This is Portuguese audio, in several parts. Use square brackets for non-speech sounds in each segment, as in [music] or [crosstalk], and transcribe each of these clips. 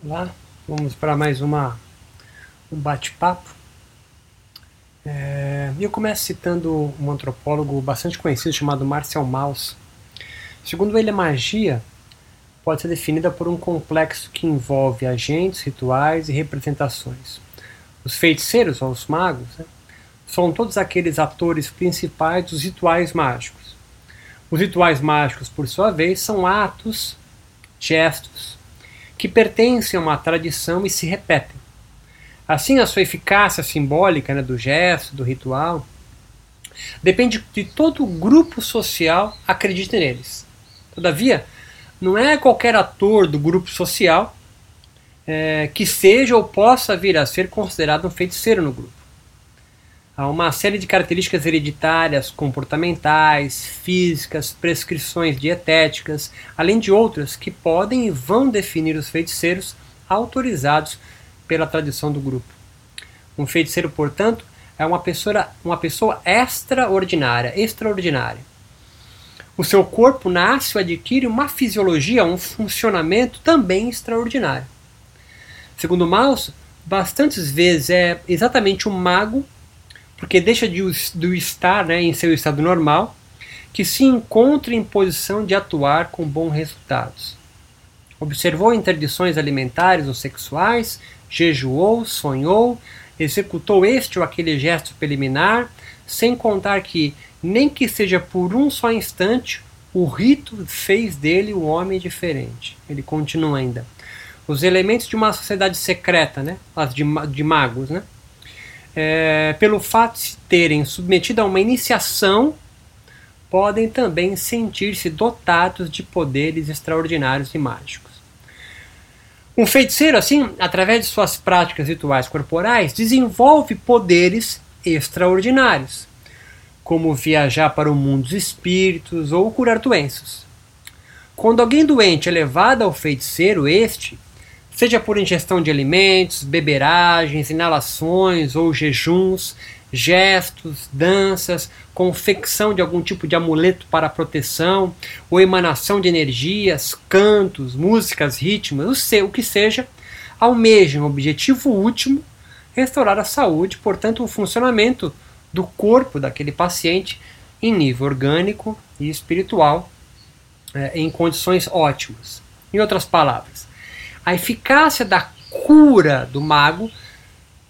Olá, vamos para mais uma um bate-papo. É, eu começo citando um antropólogo bastante conhecido chamado Marcel Mauss. Segundo ele, a magia pode ser definida por um complexo que envolve agentes, rituais e representações. Os feiticeiros, ou os magos, né, são todos aqueles atores principais dos rituais mágicos. Os rituais mágicos, por sua vez, são atos, gestos, que pertencem a uma tradição e se repetem. Assim, a sua eficácia simbólica né, do gesto, do ritual, depende de todo o grupo social acredite neles. Todavia, não é qualquer ator do grupo social é, que seja ou possa vir a ser considerado um feiticeiro no grupo. Há uma série de características hereditárias, comportamentais, físicas, prescrições dietéticas, além de outras que podem e vão definir os feiticeiros autorizados pela tradição do grupo. Um feiticeiro, portanto, é uma pessoa, uma pessoa extraordinária, extraordinária. O seu corpo nasce ou adquire uma fisiologia, um funcionamento também extraordinário. Segundo Maus, bastantes vezes é exatamente o mago porque deixa de, de estar né, em seu estado normal, que se encontra em posição de atuar com bons resultados. Observou interdições alimentares ou sexuais, jejuou, sonhou, executou este ou aquele gesto preliminar, sem contar que, nem que seja por um só instante, o rito fez dele um homem diferente. Ele continua ainda. Os elementos de uma sociedade secreta, né? As de, de magos, né? É, pelo fato de se terem submetido a uma iniciação, podem também sentir-se dotados de poderes extraordinários e mágicos. Um feiticeiro, assim, através de suas práticas rituais corporais, desenvolve poderes extraordinários, como viajar para o mundo dos espíritos ou curar doenças. Quando alguém doente é levado ao feiticeiro, este seja por ingestão de alimentos, beberagens, inalações ou jejuns, gestos, danças, confecção de algum tipo de amuleto para proteção, ou emanação de energias, cantos, músicas, ritmos, o que seja, almejam o objetivo último, restaurar a saúde, portanto, o funcionamento do corpo daquele paciente em nível orgânico e espiritual, é, em condições ótimas. Em outras palavras, a eficácia da cura do mago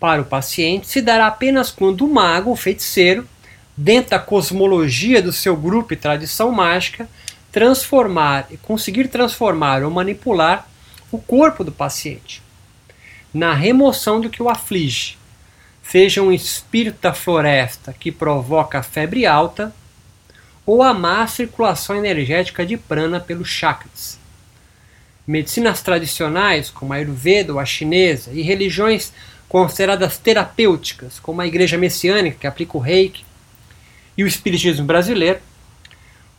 para o paciente se dará apenas quando o mago, o feiticeiro, dentro da cosmologia do seu grupo e tradição mágica, transformar conseguir transformar ou manipular o corpo do paciente na remoção do que o aflige, seja um espírito da floresta que provoca febre alta ou a má circulação energética de prana pelos chakras medicinas tradicionais, como a Ayurveda ou a chinesa, e religiões consideradas terapêuticas, como a Igreja Messiânica, que aplica o reiki, e o Espiritismo brasileiro,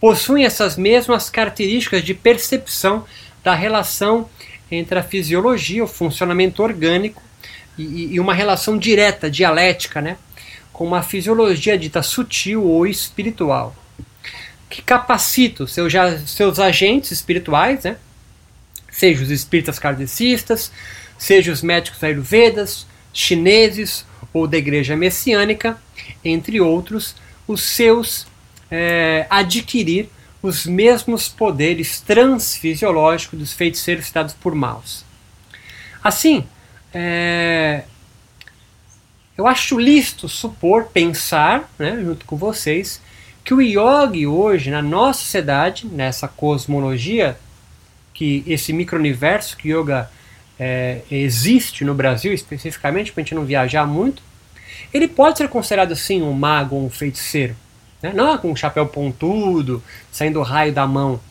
possuem essas mesmas características de percepção da relação entre a fisiologia, o funcionamento orgânico, e, e uma relação direta, dialética, né, com uma fisiologia dita sutil ou espiritual, que capacita os seus, seus agentes espirituais, né, seja os espíritas kardecistas, seja os médicos ayurvedas, chineses ou da igreja messiânica, entre outros, os seus é, adquirir os mesmos poderes transfisiológicos dos feiticeiros citados por Maus. Assim, é, eu acho lícito supor, pensar, né, junto com vocês, que o yogi hoje, na nossa sociedade, nessa cosmologia que esse micro-universo que yoga é, existe no Brasil, especificamente, para a gente não viajar muito, ele pode ser considerado assim um mago ou um feiticeiro. Né? Não com um chapéu pontudo, saindo raio da mão,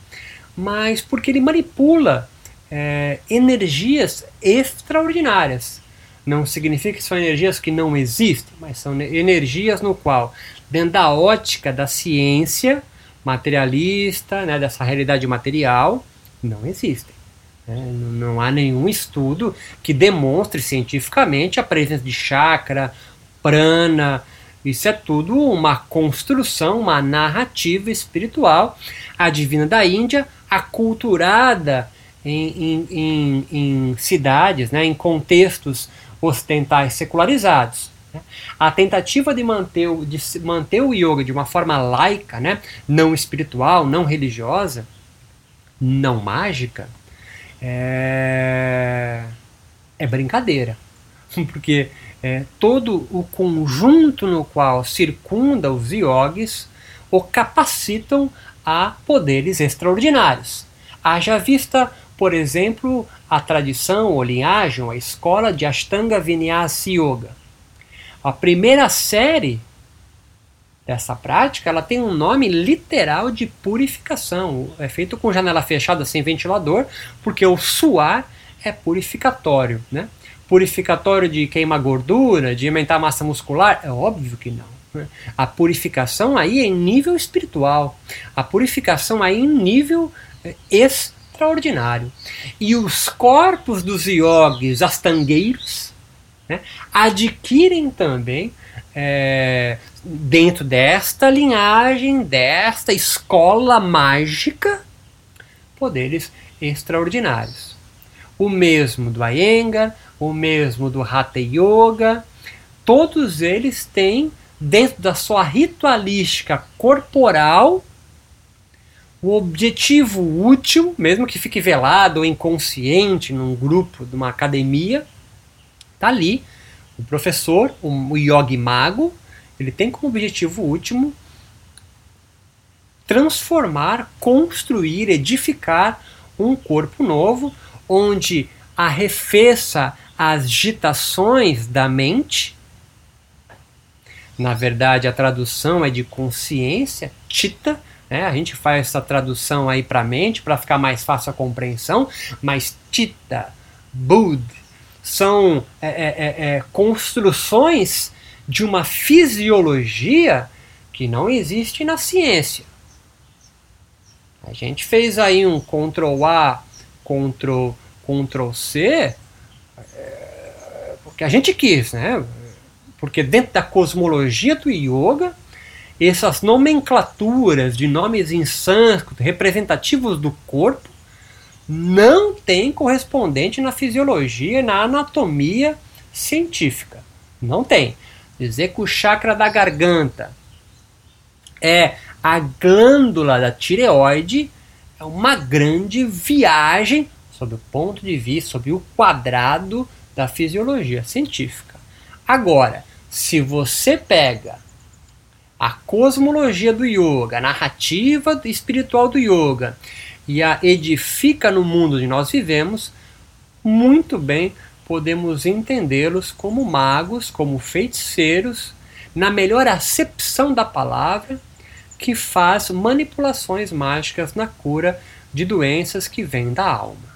mas porque ele manipula é, energias extraordinárias. Não significa que são energias que não existem, mas são energias no qual, dentro da ótica da ciência materialista, né, dessa realidade material, não existem. Né? Não há nenhum estudo que demonstre cientificamente a presença de chakra, prana. Isso é tudo uma construção, uma narrativa espiritual. A divina da Índia, aculturada em, em, em, em cidades, né, em contextos ocidentais secularizados. Né. A tentativa de manter, o, de manter o yoga de uma forma laica, né, não espiritual, não religiosa, não mágica, é, é brincadeira. [laughs] Porque é, todo o conjunto no qual circunda os yogis o capacitam a poderes extraordinários. Haja vista, por exemplo, a tradição ou linhagem, a escola de Ashtanga Vinyasa Yoga. A primeira série dessa prática, ela tem um nome literal de purificação. É feito com janela fechada sem ventilador, porque o suar é purificatório, né? Purificatório de queimar gordura, de aumentar massa muscular? É óbvio que não. Né? A purificação aí é em nível espiritual. A purificação aí em nível é, extraordinário. E os corpos dos yogis astangueiros né, adquirem também, é, dentro desta linhagem, desta escola mágica, poderes extraordinários. O mesmo do Iyengar, o mesmo do Hatha Yoga, todos eles têm dentro da sua ritualística corporal o objetivo útil, mesmo que fique velado ou inconsciente num grupo de uma academia, tá ali. O professor, o yogi mago, ele tem como objetivo último transformar, construir, edificar um corpo novo, onde arrefeça as agitações da mente. Na verdade, a tradução é de consciência, tita, né? A gente faz essa tradução aí para a mente para ficar mais fácil a compreensão, mas Tita, Bud, são é, é, é, é, construções de uma fisiologia que não existe na ciência. A gente fez aí um Ctrl A, Ctrl, Ctrl C, é, porque a gente quis, né? Porque dentro da cosmologia do yoga, essas nomenclaturas de nomes em sânscrito representativos do corpo não têm correspondente na fisiologia e na anatomia científica. Não tem. Dizer que o chakra da garganta é a glândula da tireoide é uma grande viagem sob o ponto de vista, sob o quadrado da fisiologia científica. Agora, se você pega a cosmologia do yoga, a narrativa espiritual do yoga e a edifica no mundo onde nós vivemos, muito bem podemos entendê-los como magos, como feiticeiros, na melhor acepção da palavra, que faz manipulações mágicas na cura de doenças que vêm da alma.